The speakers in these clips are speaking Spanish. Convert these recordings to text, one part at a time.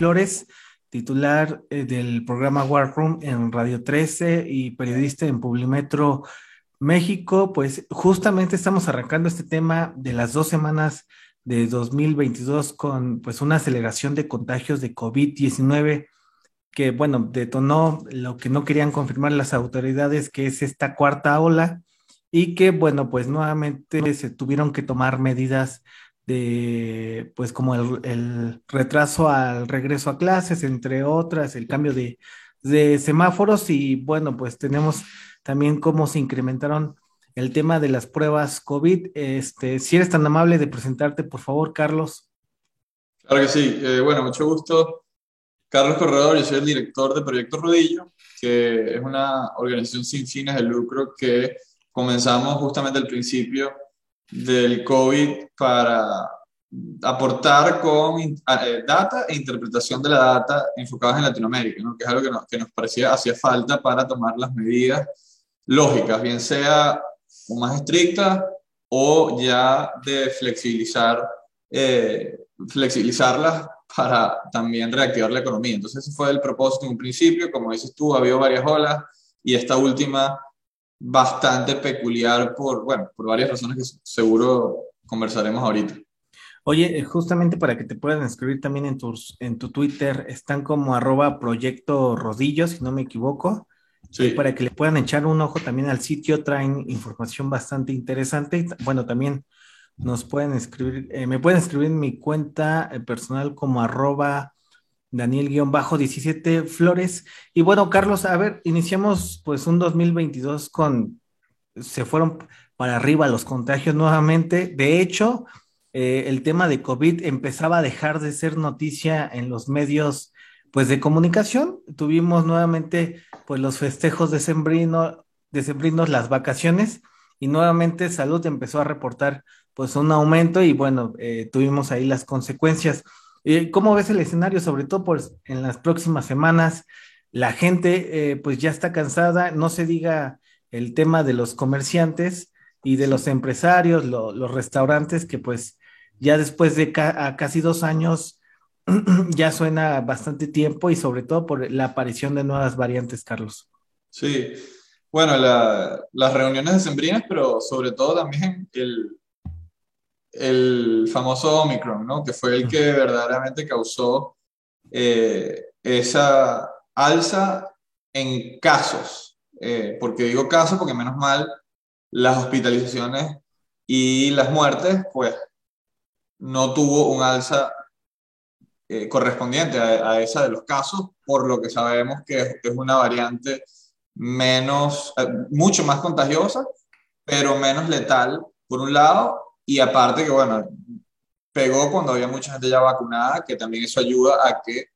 Flores, titular eh, del programa War Room en Radio 13 y periodista en Publimetro México. Pues justamente estamos arrancando este tema de las dos semanas de 2022 con pues una aceleración de contagios de COVID-19 que bueno, detonó lo que no querían confirmar las autoridades, que es esta cuarta ola, y que bueno, pues nuevamente se tuvieron que tomar medidas pues como el, retraso al regreso a clases, entre otras, el cambio de, semáforos y bueno, pues tenemos también cómo se incrementaron el tema de las pruebas COVID. Este, si eres tan amable de presentarte, por favor, Carlos. Claro que sí. Eh, bueno, mucho gusto. Carlos Corredor, yo soy el director de Proyecto Rodillo, que es una organización sin fines de lucro que comenzamos justamente al principio del COVID para aportar con eh, data e interpretación de la data enfocadas en Latinoamérica, ¿no? que es algo que que nos parecía hacía falta para tomar las medidas lógicas, bien sea más estrictas o ya de flexibilizar, eh, flexibilizarlas para también reactivar la economía. Entonces ese fue el propósito en un principio, como dices tú, había varias olas y esta última bastante peculiar por, bueno, por varias razones que seguro conversaremos ahorita. Oye, eh, justamente para que te puedan escribir también en, tus, en tu Twitter, están como arroba proyecto rodillo, si no me equivoco. Sí. para que le puedan echar un ojo también al sitio, traen información bastante interesante. Bueno, también nos pueden escribir, eh, me pueden escribir en mi cuenta eh, personal como arroba Daniel-17 Flores. Y bueno, Carlos, a ver, iniciamos pues un 2022 con, se fueron para arriba los contagios nuevamente. De hecho, eh, el tema de COVID empezaba a dejar de ser noticia en los medios pues de comunicación. Tuvimos nuevamente pues los festejos de Sembrino, decembrinos, las vacaciones y nuevamente salud empezó a reportar pues un aumento y bueno, eh, tuvimos ahí las consecuencias. Eh, ¿Cómo ves el escenario? Sobre todo pues, en las próximas semanas, la gente eh, pues ya está cansada, no se diga el tema de los comerciantes y de los empresarios, los restaurantes, que pues ya después de casi dos años ya suena bastante tiempo y sobre todo por la aparición de nuevas variantes, Carlos. Sí, bueno, las reuniones de sembrinas, pero sobre todo también el, el famoso Omicron, ¿no? que fue el que verdaderamente causó eh, esa alza en casos. Eh, porque digo casos porque menos mal las hospitalizaciones y las muertes, pues no tuvo un alza eh, correspondiente a, esa de los casos, por lo que sabemos que es, es una variante menos, mucho más contagiosa, pero menos letal, por un lado, y aparte que, bueno, pegó cuando había mucha gente ya vacunada, que también eso ayuda a que,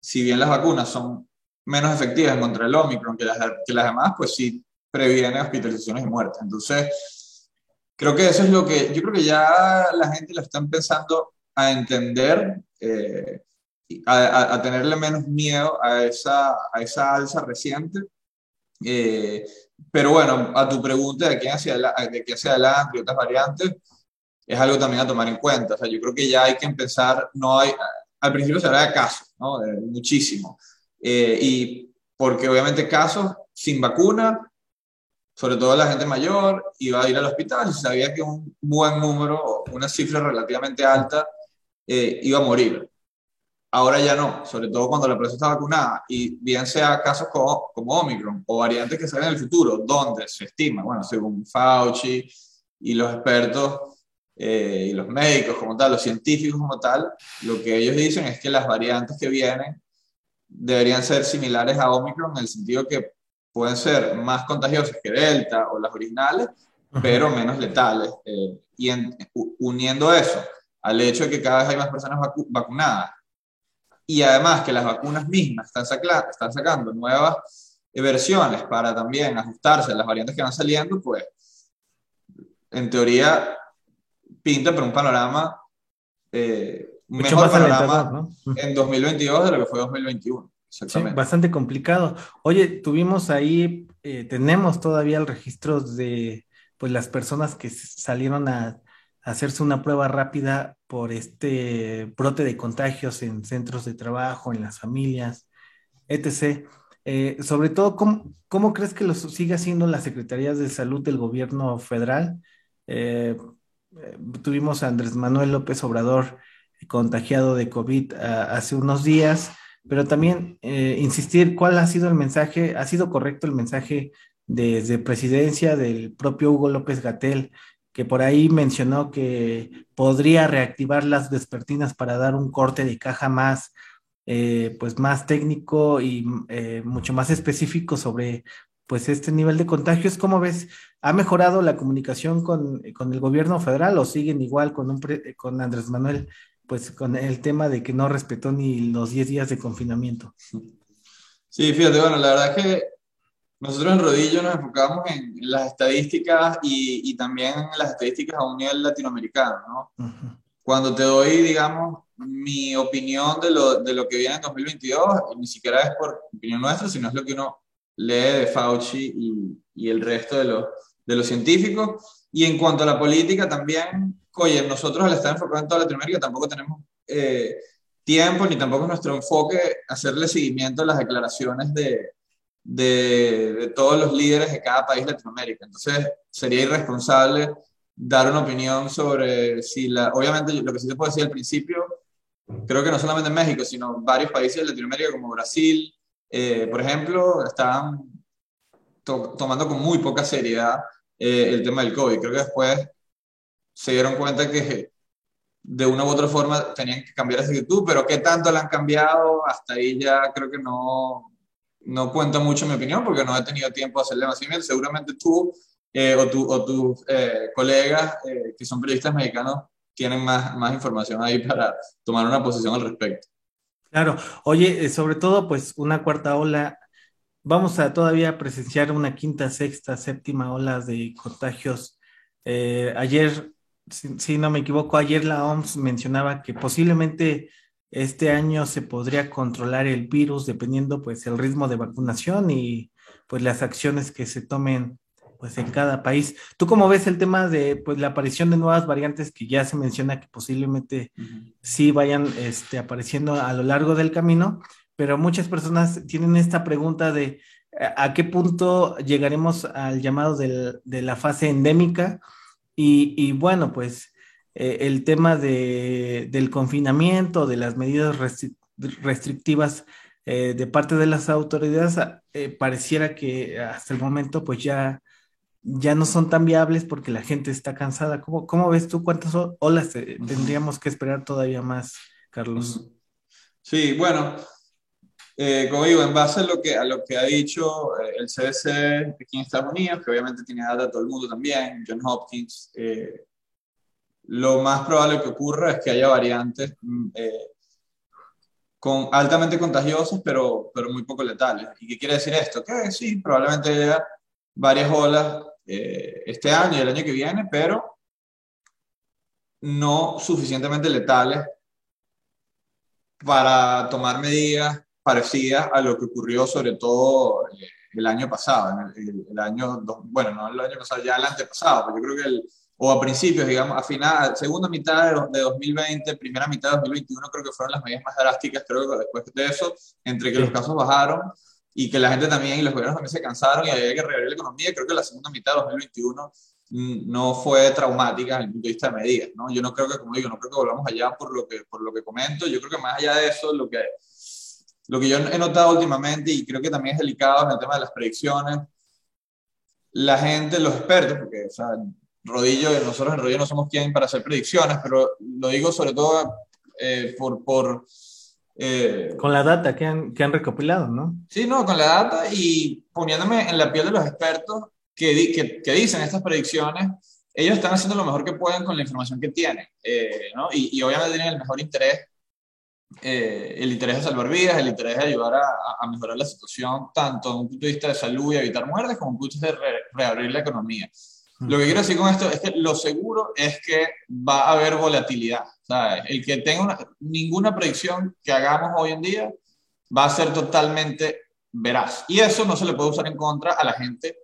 si bien las vacunas son menos efectivas contra el Omicron que las, que las demás, pues sí previene hospitalizaciones y muertes. Entonces, creo que eso es lo que, yo creo que ya la gente lo está empezando a entender, eh, a, a, tenerle menos miedo a esa, a esa alza reciente. Eh, pero bueno, a tu pregunta de quién hacia, de qué hacia adelante y otras variantes, es algo también a tomar en cuenta. O sea, yo creo que ya hay que empezar, no hay, al principio se habla de casos, ¿no? muchísimo. Eh, y porque obviamente casos sin vacuna, sobre todo la gente mayor, iba a ir al hospital y sabía que un buen número, una cifra relativamente alta, eh, iba a morir. Ahora ya no, sobre todo cuando la persona está vacunada y bien sea casos como, como Omicron o variantes que salen en el futuro, donde se estima, bueno, según Fauci y los expertos, eh, y los médicos como tal, los científicos como tal, lo que ellos dicen es que las variantes que vienen deberían ser similares a Omicron en el sentido que pueden ser más contagiosas que Delta o las originales, pero menos letales. Eh, y uniendo eso al hecho de que cada vez hay más personas vacunadas y además que las vacunas mismas están, están sacando nuevas versiones para también ajustarse a las variantes que van saliendo, pues en teoría pinta por un panorama, eh, mejor panorama en 2022 de lo que fue 2021. Exactamente. bastante complicado. Oye, tuvimos ahí, eh, tenemos todavía el registro de pues las personas que salieron a, hacerse una prueba rápida por este brote de contagios en centros de trabajo, en las familias, etc. Eh, sobre todo, ¿cómo, ¿cómo, crees que lo sigue haciendo las secretarías de salud del gobierno federal? Eh, eh, tuvimos a Andrés Manuel López Obrador contagiado de COVID ah, hace unos días, pero también insistir cuál ha sido el mensaje, ha sido correcto el mensaje desde presidencia del propio Hugo López Gatel, que por ahí mencionó que podría reactivar las vespertinas para dar un corte de caja más, eh, pues más técnico y eh, mucho más específico sobre pues este nivel de contagios. ¿Cómo ves? ¿Ha mejorado la comunicación con, el gobierno federal o siguen igual con, un con Andrés Manuel, pues con el tema de que no respetó ni los 10 días de confinamiento? Sí, fíjate, bueno, la verdad es que nosotros en Rodillo nos enfocamos en las estadísticas y, y también en las estadísticas a un nivel latinoamericano, ¿no? Cuando te doy, digamos, mi opinión de lo, de lo que viene en 2022, ni siquiera es por opinión nuestra, sino es lo que uno lee de Fauci y, el resto de los, científicos. Y en cuanto a la política también, oye, nosotros al estar enfocados en toda Latinoamérica tampoco tenemos eh, tiempo ni tampoco nuestro enfoque hacerle seguimiento a las declaraciones de, de, todos los líderes de cada país de Latinoamérica. Entonces, sería irresponsable dar una opinión sobre si la, obviamente lo que sí se puede decir al principio, creo que no solamente en México, sino varios países de Latinoamérica como Brasil, eh, por ejemplo, estaban tomando con muy poca seriedad eh, el tema del COVID. Creo que después se dieron cuenta que de una u otra forma tenían que cambiar esa actitud, pero qué tanto la han cambiado, hasta ahí ya creo que no, no cuenta mucho mi opinión porque no he tenido tiempo de hacerle más email. Seguramente tú eh, o, tu, o tus eh, colegas eh, que son periodistas mexicanos tienen más, más información ahí para tomar una posición al respecto. Claro, oye, sobre todo pues una cuarta ola, vamos a todavía presenciar una quinta, sexta, séptima ola de contagios. ayer, si, no me equivoco, ayer la OMS mencionaba que posiblemente este año se podría controlar el virus dependiendo pues el ritmo de vacunación y pues las acciones que se tomen pues en cada país. ¿Tú cómo ves el tema de pues la aparición de nuevas variantes que ya se menciona que posiblemente sí vayan este, apareciendo a lo largo del camino? Pero muchas personas tienen esta pregunta de a qué punto llegaremos al llamado de la fase endémica y, y bueno, pues eh, el tema de, del confinamiento, de las medidas restrictivas eh, de parte de las autoridades, eh, pareciera que hasta el momento pues ya, ya no son tan viables porque la gente está cansada. ¿Cómo, cómo ves tú cuántas olas tendríamos que esperar todavía más, Carlos? Sí, bueno, como digo, en base a lo que, a lo que ha dicho el CDC aquí en Estados Unidos, que obviamente tiene data de todo el mundo también, John Hopkins, lo más probable que ocurra es que haya variantes mm, eh, con, altamente contagiosas, pero, pero muy poco letales. ¿Y qué quiere decir esto? Que sí, probablemente haya varias olas eh, este año y el año que viene, pero no suficientemente letales para tomar medidas parecidas a lo que ocurrió sobre todo eh, el año pasado, el, el, año, bueno, no el año pasado, ya el antepasado, porque yo creo que el, o a principios, digamos, a final, segunda mitad de, 2020, primera mitad de 2021, creo que fueron las medidas más drásticas, creo que después de eso, entre que los casos bajaron y que la gente también y los gobiernos también se cansaron y había que reabrir la economía, creo que la segunda mitad de 2021 mm, no fue traumática desde el punto de vista de medidas, ¿no? Yo no creo que, como digo, no creo que volvamos allá por lo que, por lo que comento, yo creo que más allá de eso, lo que, lo que yo he notado últimamente y creo que también es delicado en el tema de las predicciones, la gente, los expertos, porque o sea, Rodillo, nosotros en Rodillo no somos quien para hacer predicciones, pero lo digo sobre todo eh, por, por Eh, con la data que han, que han recopilado, ¿no? Sí, no, con la data y poniéndome en la piel de los expertos que, que, que dicen estas predicciones, ellos están haciendo lo mejor que pueden con la información que tienen, eh, ¿no? y, y, obviamente tienen el mejor interés, eh, el interés de salvar vidas, el interés de ayudar a, a, mejorar la situación, tanto desde un punto de vista de salud y evitar muertes, como desde un punto de vista de reabrir la economía. Lo que quiero decir con esto es que lo seguro es que va a haber volatilidad. El que tenga una, ninguna predicción que hagamos hoy en día va a ser totalmente veraz. Y eso no se le puede usar en contra a la gente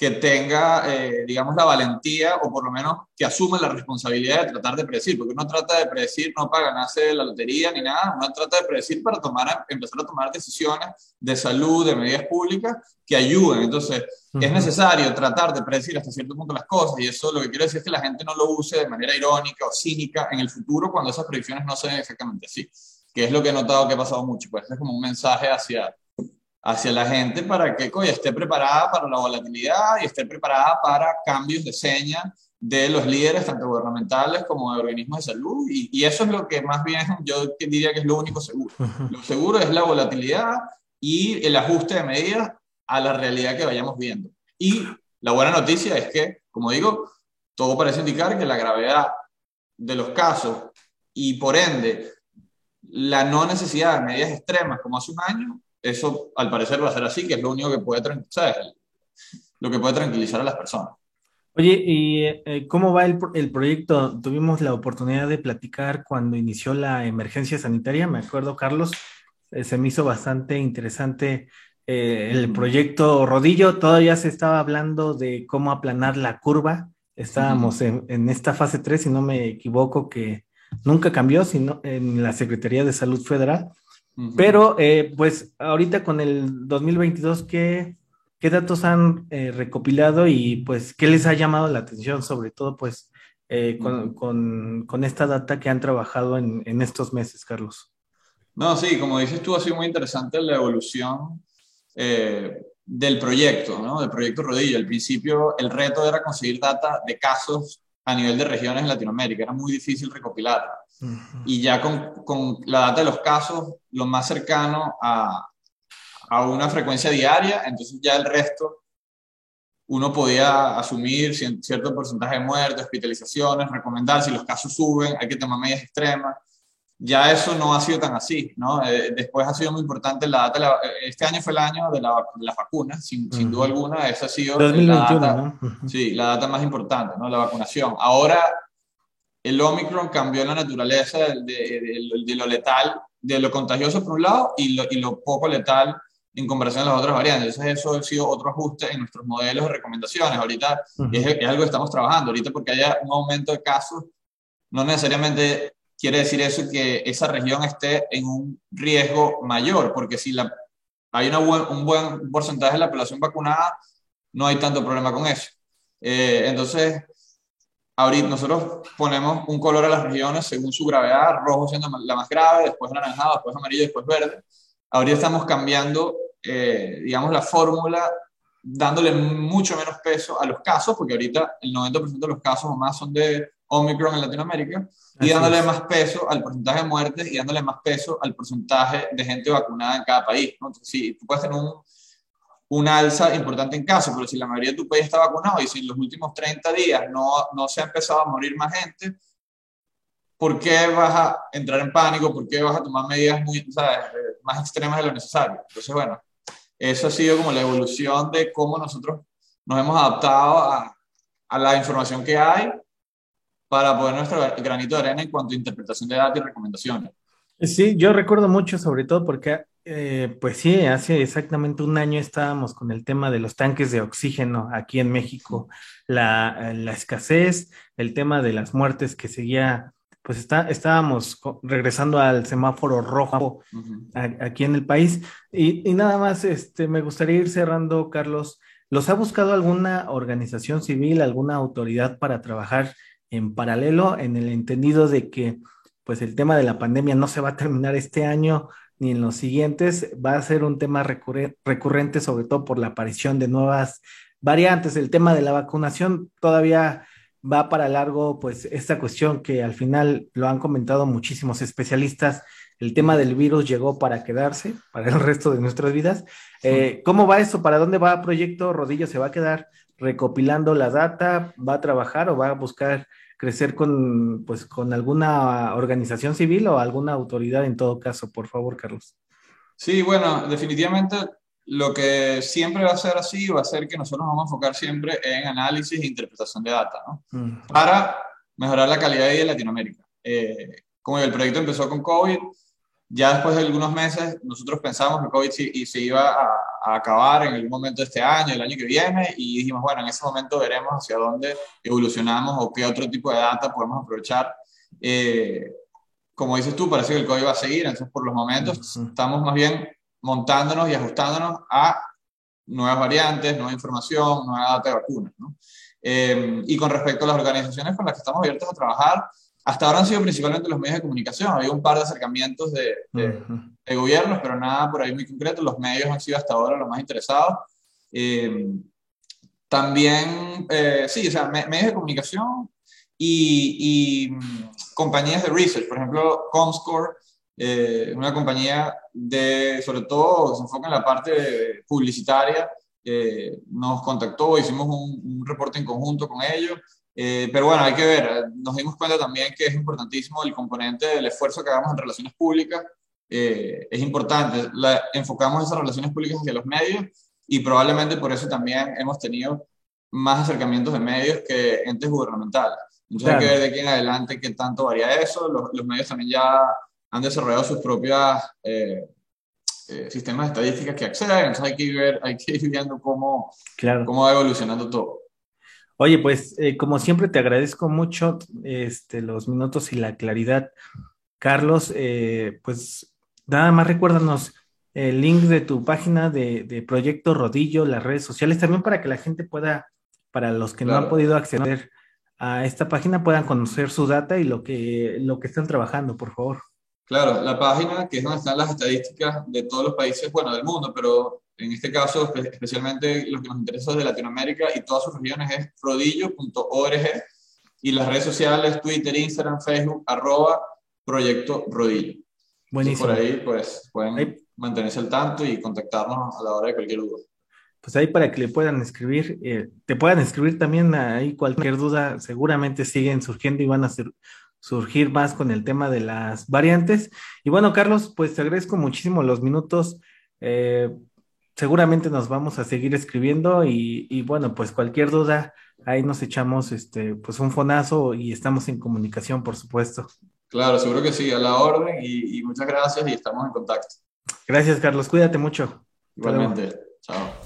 que tenga, eh, digamos, la valentía o por lo menos que asuma la responsabilidad de tratar de predecir, porque uno trata de predecir no para ganarse la lotería ni nada, uno trata de predecir para tomar, empezar a tomar decisiones de salud, de medidas públicas que ayuden. Entonces, es necesario tratar de predecir hasta cierto punto las cosas y eso lo que quiero decir es que la gente no lo use de manera irónica o cínica en el futuro cuando esas predicciones no se ven exactamente así, que es lo que he notado que ha pasado mucho, pues es como un mensaje hacia hacia la gente para que esté preparada para la volatilidad y esté preparada para cambios de seña de los líderes, tanto gubernamentales como de organismos de salud. Y, y, eso es lo que más bien yo diría que es lo único seguro. Lo seguro es la volatilidad y el ajuste de medidas a la realidad que vayamos viendo. Y la buena noticia es que, como digo, todo parece indicar que la gravedad de los casos y por ende la no necesidad de medidas extremas como hace un año eso al parecer va a ser así, que es lo único que puede, lo que puede tranquilizar a las personas. Oye, ¿y eh, cómo va el, el, proyecto? Tuvimos la oportunidad de platicar cuando inició la emergencia sanitaria, me acuerdo, Carlos, eh, se me hizo bastante interesante eh, el proyecto Rodillo, todavía se estaba hablando de cómo aplanar la curva, estábamos en, en, esta fase 3, si no me equivoco, que nunca cambió, sino en la Secretaría de Salud Federal. Pero, eh, pues, ahorita con el 2022, ¿qué, qué datos han eh, recopilado y, pues, qué les ha llamado la atención, sobre todo, pues, eh, con, con, con, esta data que han trabajado en, en, estos meses, Carlos? No, sí, como dices tú, ha sido muy interesante la evolución del proyecto, ¿no? Del proyecto Rodillo. Al principio, el reto era conseguir data de casos a nivel de regiones en Latinoamérica. Era muy difícil recopilarla. Y ya con, con, la data de los casos, lo más cercano a, a una frecuencia diaria, entonces ya el resto uno podía asumir cierto porcentaje de muertes, hospitalizaciones, recomendar si los casos suben, hay que tomar medidas extremas. Ya eso no ha sido tan así, ¿no? Eh, después ha sido muy importante la data. La, este año fue el año de la, de la vacuna, sin, sin, duda alguna. Esa ha sido 2021, la data, ¿no? sí, la data más importante, ¿no? La vacunación. Ahora el Omicron cambió la naturaleza de, de, de, lo letal, de lo contagioso por un lado y lo, y lo, poco letal en comparación a las otras variantes. Entonces eso ha sido otro ajuste en nuestros modelos de recomendaciones. Ahorita uh -huh. es, es, algo que estamos trabajando. Ahorita porque haya un aumento de casos, no necesariamente quiere decir eso que esa región esté en un riesgo mayor, porque si la, hay una buen, un buen porcentaje de la población vacunada, no hay tanto problema con eso. Eh, entonces, ahorita nosotros ponemos un color a las regiones según su gravedad, rojo siendo la más grave, después anaranjado, después amarillo, después verde. Ahorita estamos cambiando, eh, digamos, la fórmula, dándole mucho menos peso a los casos, porque ahorita el 90% de los casos o más son de Omicron en Latinoamérica, y Así dándole es. más peso al porcentaje de muertes y dándole más peso al porcentaje de gente vacunada en cada país. ¿no? Entonces, sí, tú puedes tener un, una alza importante en casos, pero si la mayoría de tu país está vacunado y si en los últimos 30 días no, no se ha empezado a morir más gente, ¿por qué vas a entrar en pánico? ¿Por qué vas a tomar medidas muy, ¿sabes? más extremas de lo necesario? Entonces, bueno, eso ha sido como la evolución de cómo nosotros nos hemos adaptado a, a la información que hay para poner nuestro granito de arena en cuanto a interpretación de datos y recomendaciones. Sí, yo recuerdo mucho, sobre todo porque, eh, pues sí, hace exactamente un año estábamos con el tema de los tanques de oxígeno aquí en México, la, la escasez, el tema de las muertes que seguía, pues está, estábamos regresando al semáforo rojo uh -huh. a, aquí en el país. Y, y nada más, este, me gustaría ir cerrando, Carlos. ¿Los ha buscado alguna organización civil, alguna autoridad para trabajar en paralelo, en el entendido de que pues el tema de la pandemia no se va a terminar este año ni en los siguientes, va a ser un tema recurre recurrente, sobre todo por la aparición de nuevas variantes. El tema de la vacunación todavía va para largo, pues esta cuestión que al final lo han comentado muchísimos especialistas, el tema del virus llegó para quedarse, para el resto de nuestras vidas. Eh, ¿Cómo va eso? ¿Para dónde va el proyecto Rodillo? ¿Se va a quedar recopilando la data? ¿Va a trabajar o va a buscar crecer con, pues, con alguna organización civil o alguna autoridad en todo caso? Por favor, Carlos. Sí, bueno, definitivamente lo que siempre va a ser así va a ser que nosotros vamos a enfocar siempre en análisis e interpretación de data, ¿no? Mm. Para mejorar la calidad de vida en Latinoamérica. Eh, como el proyecto empezó con COVID, ya después de algunos meses nosotros pensamos que COVID se, se iba a, acabar en algún momento de este año, el año que viene, y dijimos, bueno, en ese momento veremos hacia dónde evolucionamos o qué otro tipo de data podemos aprovechar. Eh, como dices tú, parece que el COVID va a seguir, entonces por los momentos estamos más bien montándonos y ajustándonos a nuevas variantes, nueva información, nueva data de vacunas. ¿no? Eh, y con respecto a las organizaciones con las que estamos abiertos a trabajar, hasta ahora han sido principalmente los medios de comunicación. Había un par de acercamientos de, de, gobiernos, pero nada por ahí muy concreto. Los medios han sido hasta ahora los más interesados. Eh, también, eh, sí, o sea, medios de comunicación y, y, mm, compañías de research. Por ejemplo, Comscore eh, una compañía de, sobre todo, se enfoca en la parte publicitaria, eh, nos contactó, hicimos un, reporte en conjunto con ellos, eh, pero bueno, hay que ver, nos dimos cuenta también que es importantísimo el componente del esfuerzo que hagamos en relaciones públicas, es importante, enfocamos esas relaciones públicas hacia los medios y probablemente por eso también hemos tenido más acercamientos de medios que entes gubernamentales. Entonces hay que ver de aquí en adelante qué tanto varía eso, los, los medios también ya han desarrollado sus propios eh, eh, sistemas de estadísticas que acceden, entonces hay que, ver, hay que ir viendo cómo, cómo va evolucionando todo. Oye, pues eh, como siempre te agradezco mucho este, los minutos y la claridad. Carlos, pues nada más recuérdanos el link de tu página de, de, Proyecto Rodillo, las redes sociales, también para que la gente pueda, para los que no han podido acceder a esta página, puedan conocer su data y lo que, lo que están trabajando, por favor. Claro, la página que es donde están las estadísticas de todos los países, bueno, del mundo, pero en este caso especialmente lo que nos interesa de Latinoamérica y todas sus regiones es rodillo.org y las redes sociales, Twitter, Instagram, Facebook, arroba Proyecto Rodillo. Buenísimo. por ahí pues pueden mantenerse al tanto y contactarnos a la hora de cualquier duda. Pues ahí para que le puedan escribir, eh, te puedan escribir también ahí cualquier duda, seguramente siguen surgiendo y van a ser surgir más con el tema de las variantes. Y bueno, Carlos, pues te agradezco muchísimo los minutos. Eh, seguramente nos vamos a seguir escribiendo y, bueno, pues cualquier duda, ahí nos echamos este, pues un fonazo y estamos en comunicación, por supuesto. Claro, seguro que sí, a la orden y, y muchas gracias y estamos en contacto. Gracias, Carlos. Cuídate mucho. Igualmente. Chao.